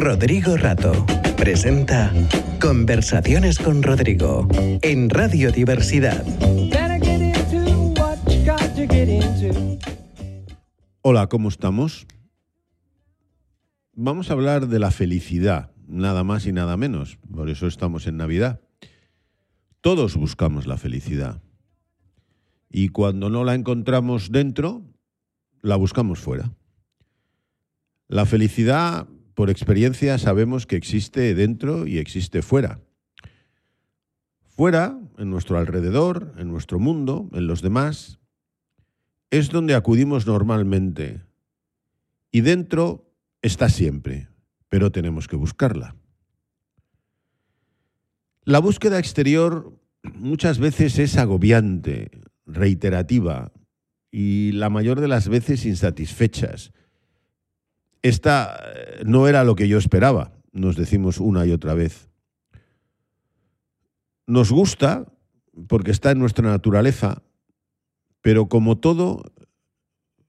Rodrigo Rato presenta Conversaciones con Rodrigo en Radio Diversidad. Hola, ¿cómo estamos? Vamos a hablar de la felicidad, nada más y nada menos. Por eso estamos en Navidad. Todos buscamos la felicidad. Y cuando no la encontramos dentro, la buscamos fuera. La felicidad, por experiencia, sabemos que existe dentro y existe fuera. Fuera, en nuestro alrededor, en nuestro mundo, en los demás, es donde acudimos normalmente. Y dentro está siempre, pero tenemos que buscarla. La búsqueda exterior muchas veces es agobiante, reiterativa y la mayor de las veces insatisfechas. Esta eh, no era lo que yo esperaba, nos decimos una y otra vez. Nos gusta porque está en nuestra naturaleza, pero como todo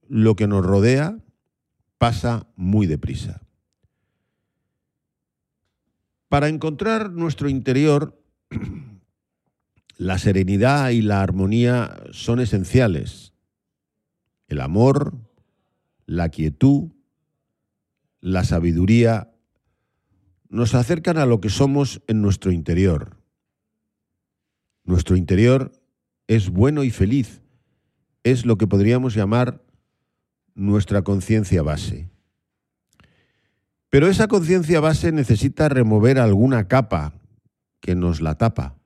lo que nos rodea pasa muy deprisa. Para encontrar nuestro interior, la serenidad y la armonía son esenciales. El amor, la quietud, la sabiduría nos acercan a lo que somos en nuestro interior. Nuestro interior es bueno y feliz, es lo que podríamos llamar nuestra conciencia base. Pero esa conciencia base necesita remover alguna capa que nos la tapa.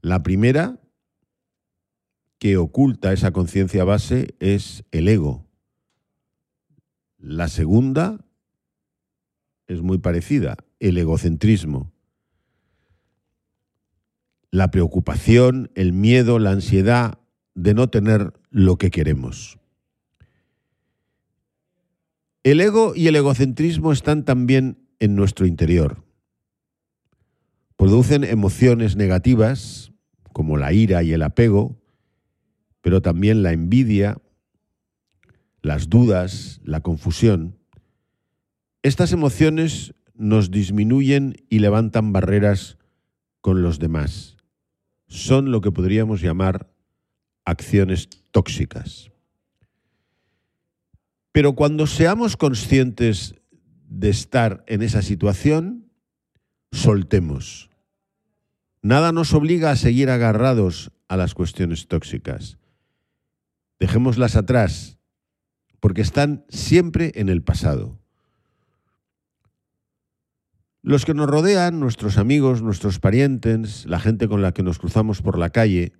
La primera que oculta esa conciencia base es el ego. La segunda es muy parecida, el egocentrismo. La preocupación, el miedo, la ansiedad de no tener lo que queremos. El ego y el egocentrismo están también en nuestro interior. Producen emociones negativas como la ira y el apego, pero también la envidia, las dudas, la confusión. Estas emociones nos disminuyen y levantan barreras con los demás. Son lo que podríamos llamar acciones tóxicas. Pero cuando seamos conscientes de estar en esa situación, soltemos. Nada nos obliga a seguir agarrados a las cuestiones tóxicas. Dejémoslas atrás, porque están siempre en el pasado. Los que nos rodean, nuestros amigos, nuestros parientes, la gente con la que nos cruzamos por la calle,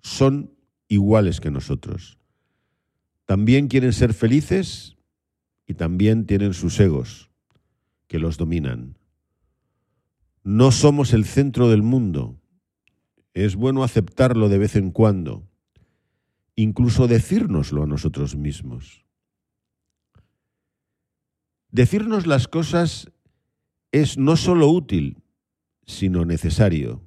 son iguales que nosotros también quieren ser felices y también tienen sus egos que los dominan. No somos el centro del mundo. Es bueno aceptarlo de vez en cuando, incluso decírnoslo a nosotros mismos. Decirnos las cosas es no solo útil, sino necesario.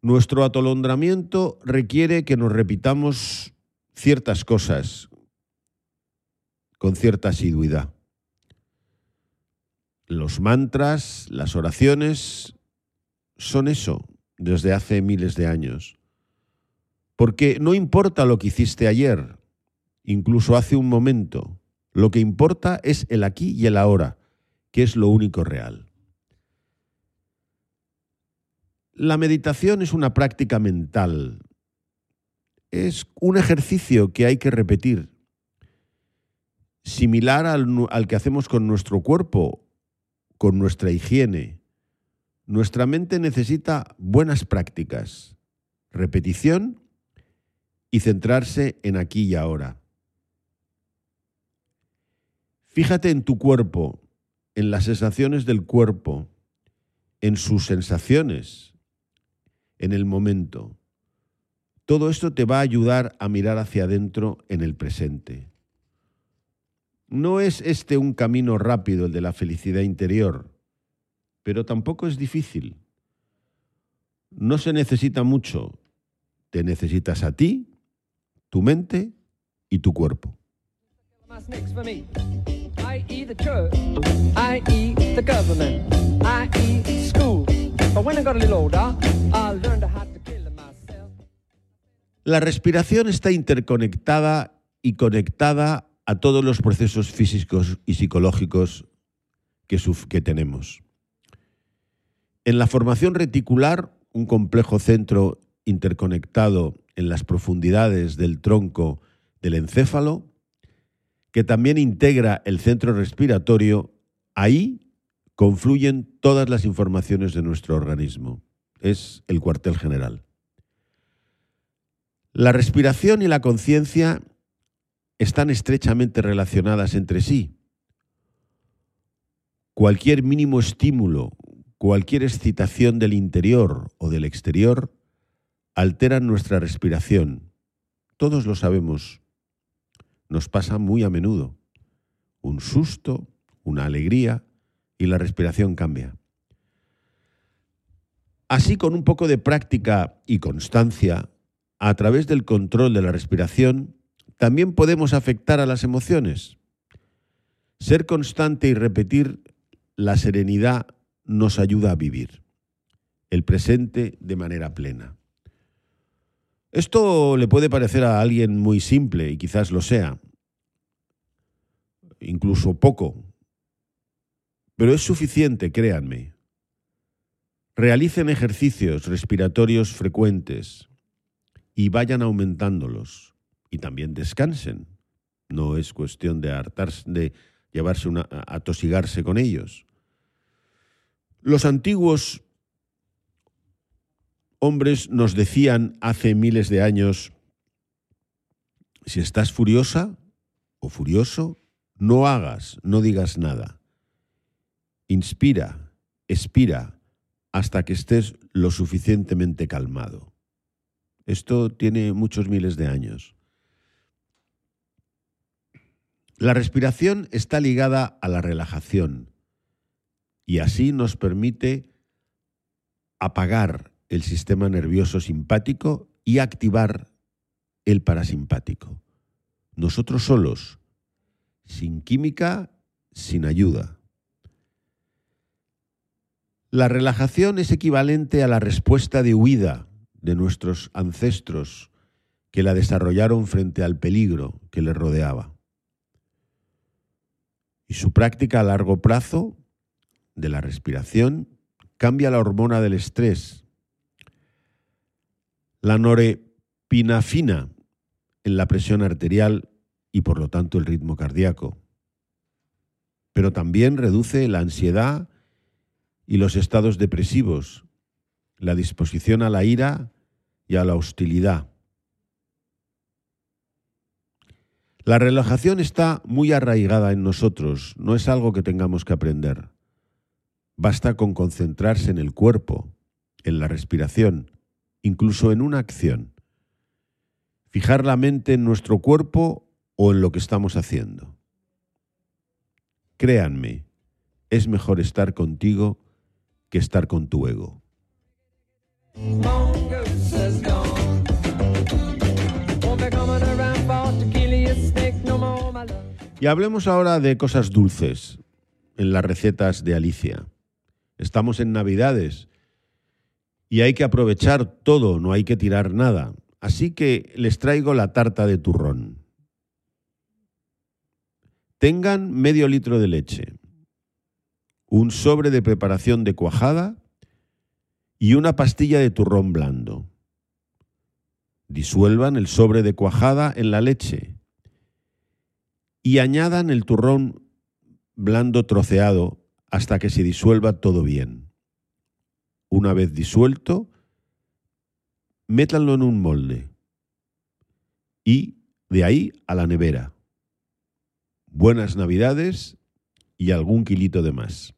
Nuestro atolondramiento requiere que nos repitamos ciertas cosas con cierta asiduidad. Los mantras, las oraciones, son eso desde hace miles de años. Porque no importa lo que hiciste ayer, incluso hace un momento, lo que importa es el aquí y el ahora, que es lo único real. La meditación es una práctica mental es un ejercicio que hay que repetir, similar al, que hacemos con nuestro cuerpo, con nuestra higiene. Nuestra mente necesita buenas prácticas, repetición y centrarse en aquí y ahora. Fíjate en tu cuerpo, en las sensaciones del cuerpo, en sus sensaciones, en el momento. Todo esto te va a ayudar a mirar hacia adentro en el presente. No es este un camino rápido el de la felicidad interior, pero tampoco es difícil. No se necesita mucho, te necesitas a ti, tu mente y tu cuerpo. to kill myself. La respiración está interconectada y conectada a todos los procesos físicos y psicológicos que tenemos. En la formación reticular, un complejo centro interconectado en las profundidades del tronco del encéfalo, que también integra el centro respiratorio, ahí confluyen todas las informaciones de nuestro organismo. Es el cuartel general. La respiración y la conciencia están estrechamente relacionadas entre sí. Cualquier mínimo estímulo, cualquier excitación del interior o del exterior alteran nuestra respiración. Todos lo sabemos. Nos pasa muy a menudo. Un susto, una alegría y la respiración cambia. Así, con un poco de práctica y constancia, a través del control de la respiración, también podemos afectar a las emociones. Ser constante y repetir la serenidad nos ayuda a vivir el presente de manera plena. Esto le puede parecer a alguien muy simple y quizás lo sea, incluso poco, pero es suficiente, créanme. Realicen ejercicios respiratorios frecuentes y vayan aumentándolos y también descansen. No es cuestión de hartarse, de llevarse una, atosigarse con ellos. Los antiguos hombres nos decían hace miles de años, si estás furiosa o furioso, no hagas, no digas nada. Inspira, expira, hasta que estés lo suficientemente calmado. Esto tiene muchos miles de años. La respiración está ligada a la relajación y así nos permite apagar el sistema nervioso simpático y activar el parasimpático. Nosotros solos, sin química, sin ayuda. La relajación es equivalente a la respuesta de huida de nuestros ancestros que la desarrollaron frente al peligro que les rodeaba. Y su práctica a largo plazo de la respiración cambia la hormona del estrés, la norepinafina en la presión arterial y por lo tanto el ritmo cardíaco. Pero también reduce la ansiedad y los estados depresivos, la disposición a la ira y a la hostilidad. La relajación está muy arraigada en nosotros, no es algo que tengamos que aprender. Basta con concentrarse en el cuerpo, en la respiración, incluso en una acción. Fijar la mente en nuestro cuerpo o en lo que estamos haciendo. Créanme, es mejor estar contigo que estar con tu ego. Y hablemos ahora de cosas dulces en las recetas de Alicia. Estamos en Navidades y hay que aprovechar todo, no hay que tirar nada. Así que les traigo la tarta de turrón. Tengan medio litro de leche, un sobre de preparación de cuajada y una pastilla de turrón blando. Disuelvan el sobre de cuajada en la leche y añadan el turrón blando troceado hasta que se disuelva todo bien. Una vez disuelto, métanlo en un molde y de ahí a la nevera. Buenas navidades y algún kilito de más.